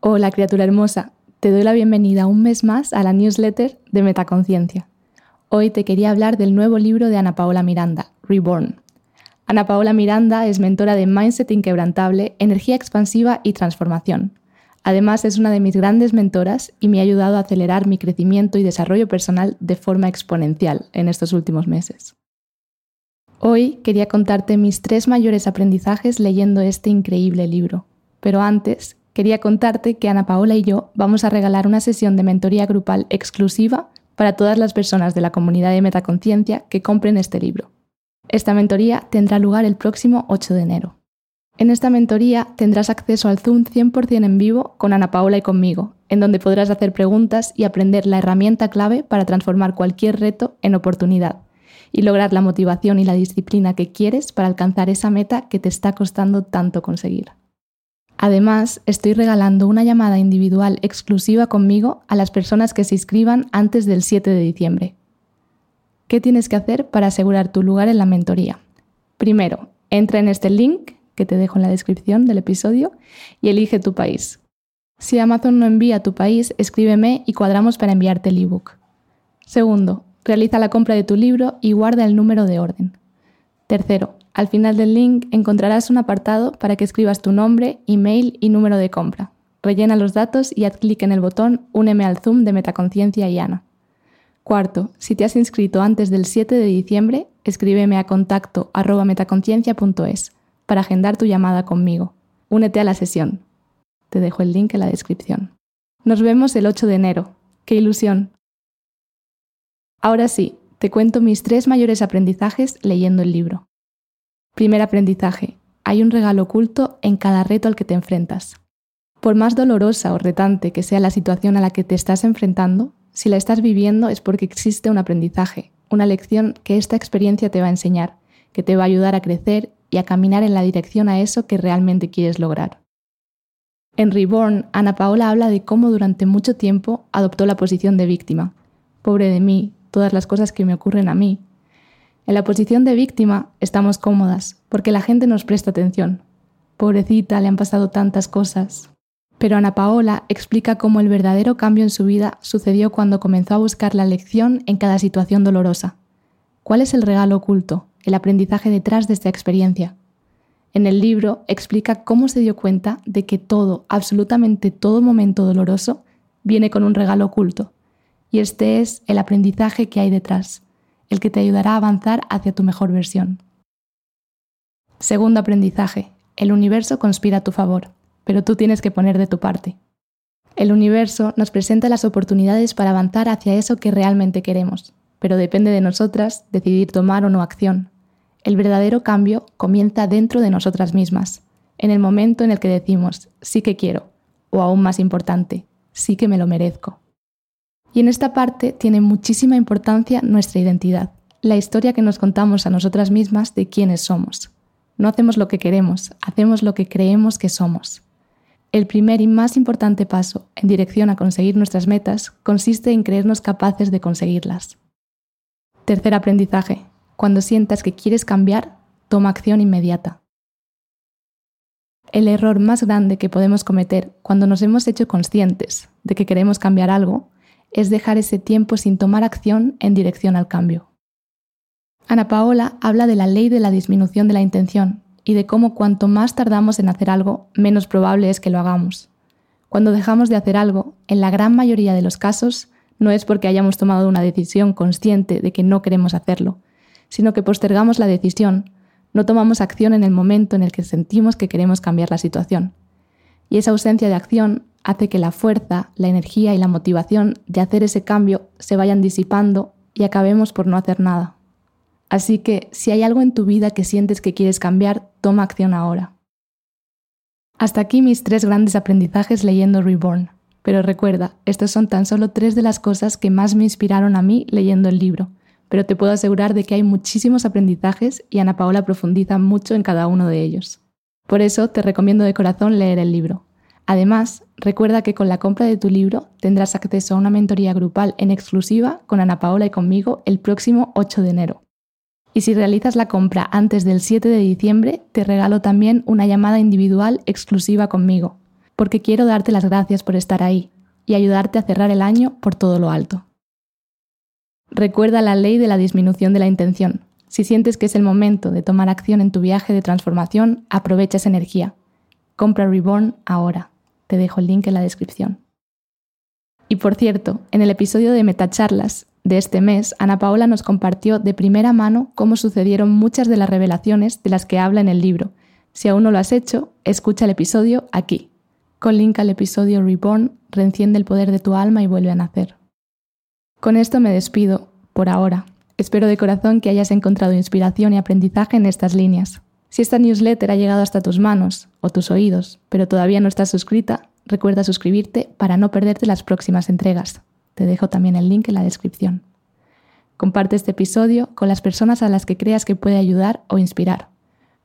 Hola criatura hermosa, te doy la bienvenida un mes más a la newsletter de Metaconciencia. Hoy te quería hablar del nuevo libro de Ana Paola Miranda, Reborn. Ana Paola Miranda es mentora de Mindset Inquebrantable, Energía Expansiva y Transformación. Además es una de mis grandes mentoras y me ha ayudado a acelerar mi crecimiento y desarrollo personal de forma exponencial en estos últimos meses. Hoy quería contarte mis tres mayores aprendizajes leyendo este increíble libro, pero antes quería contarte que Ana Paola y yo vamos a regalar una sesión de mentoría grupal exclusiva para todas las personas de la comunidad de Metaconciencia que compren este libro. Esta mentoría tendrá lugar el próximo 8 de enero. En esta mentoría tendrás acceso al Zoom 100% en vivo con Ana Paola y conmigo, en donde podrás hacer preguntas y aprender la herramienta clave para transformar cualquier reto en oportunidad y lograr la motivación y la disciplina que quieres para alcanzar esa meta que te está costando tanto conseguir. Además, estoy regalando una llamada individual exclusiva conmigo a las personas que se inscriban antes del 7 de diciembre. ¿Qué tienes que hacer para asegurar tu lugar en la mentoría? Primero, entra en este link que te dejo en la descripción del episodio y elige tu país. Si Amazon no envía a tu país, escríbeme y cuadramos para enviarte el ebook. Segundo, realiza la compra de tu libro y guarda el número de orden. Tercero, al final del link encontrarás un apartado para que escribas tu nombre, email y número de compra. Rellena los datos y haz clic en el botón Úneme al Zoom de Metaconciencia y Ana. Cuarto, si te has inscrito antes del 7 de diciembre, escríbeme a contacto metaconciencia.es para agendar tu llamada conmigo. Únete a la sesión. Te dejo el link en la descripción. Nos vemos el 8 de enero. ¡Qué ilusión! Ahora sí, te cuento mis tres mayores aprendizajes leyendo el libro. Primer aprendizaje. Hay un regalo oculto en cada reto al que te enfrentas. Por más dolorosa o retante que sea la situación a la que te estás enfrentando, si la estás viviendo es porque existe un aprendizaje, una lección que esta experiencia te va a enseñar, que te va a ayudar a crecer y a caminar en la dirección a eso que realmente quieres lograr. En Reborn, Ana Paola habla de cómo durante mucho tiempo adoptó la posición de víctima. Pobre de mí, todas las cosas que me ocurren a mí, en la posición de víctima estamos cómodas, porque la gente nos presta atención. Pobrecita, le han pasado tantas cosas. Pero Ana Paola explica cómo el verdadero cambio en su vida sucedió cuando comenzó a buscar la lección en cada situación dolorosa. ¿Cuál es el regalo oculto, el aprendizaje detrás de esta experiencia? En el libro explica cómo se dio cuenta de que todo, absolutamente todo momento doloroso, viene con un regalo oculto. Y este es el aprendizaje que hay detrás el que te ayudará a avanzar hacia tu mejor versión. Segundo aprendizaje, el universo conspira a tu favor, pero tú tienes que poner de tu parte. El universo nos presenta las oportunidades para avanzar hacia eso que realmente queremos, pero depende de nosotras decidir tomar o no acción. El verdadero cambio comienza dentro de nosotras mismas, en el momento en el que decimos sí que quiero, o aún más importante, sí que me lo merezco. Y en esta parte tiene muchísima importancia nuestra identidad, la historia que nos contamos a nosotras mismas de quiénes somos. No hacemos lo que queremos, hacemos lo que creemos que somos. El primer y más importante paso en dirección a conseguir nuestras metas consiste en creernos capaces de conseguirlas. Tercer aprendizaje. Cuando sientas que quieres cambiar, toma acción inmediata. El error más grande que podemos cometer cuando nos hemos hecho conscientes de que queremos cambiar algo es dejar ese tiempo sin tomar acción en dirección al cambio. Ana Paola habla de la ley de la disminución de la intención y de cómo cuanto más tardamos en hacer algo, menos probable es que lo hagamos. Cuando dejamos de hacer algo, en la gran mayoría de los casos, no es porque hayamos tomado una decisión consciente de que no queremos hacerlo, sino que postergamos la decisión, no tomamos acción en el momento en el que sentimos que queremos cambiar la situación. Y esa ausencia de acción hace que la fuerza, la energía y la motivación de hacer ese cambio se vayan disipando y acabemos por no hacer nada. Así que si hay algo en tu vida que sientes que quieres cambiar, toma acción ahora. Hasta aquí mis tres grandes aprendizajes leyendo Reborn. Pero recuerda, estos son tan solo tres de las cosas que más me inspiraron a mí leyendo el libro, pero te puedo asegurar de que hay muchísimos aprendizajes y Ana Paola profundiza mucho en cada uno de ellos. Por eso te recomiendo de corazón leer el libro. Además, recuerda que con la compra de tu libro tendrás acceso a una mentoría grupal en exclusiva con Ana Paola y conmigo el próximo 8 de enero. Y si realizas la compra antes del 7 de diciembre, te regalo también una llamada individual exclusiva conmigo porque quiero darte las gracias por estar ahí y ayudarte a cerrar el año por todo lo alto. Recuerda la ley de la disminución de la intención. Si sientes que es el momento de tomar acción en tu viaje de transformación, aprovecha esa energía. Compra Reborn ahora. Te dejo el link en la descripción. Y por cierto, en el episodio de Metacharlas de este mes, Ana Paola nos compartió de primera mano cómo sucedieron muchas de las revelaciones de las que habla en el libro. Si aún no lo has hecho, escucha el episodio aquí. Con link al episodio Reborn, reenciende el poder de tu alma y vuelve a nacer. Con esto me despido, por ahora. Espero de corazón que hayas encontrado inspiración y aprendizaje en estas líneas. Si esta newsletter ha llegado hasta tus manos o tus oídos, pero todavía no estás suscrita, recuerda suscribirte para no perderte las próximas entregas. Te dejo también el link en la descripción. Comparte este episodio con las personas a las que creas que puede ayudar o inspirar.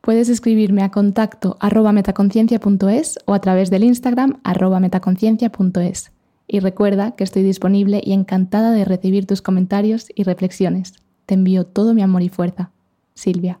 Puedes escribirme a contacto arroba metaconciencia.es o a través del Instagram arroba metaconciencia.es. Y recuerda que estoy disponible y encantada de recibir tus comentarios y reflexiones. Te envío todo mi amor y fuerza. Silvia.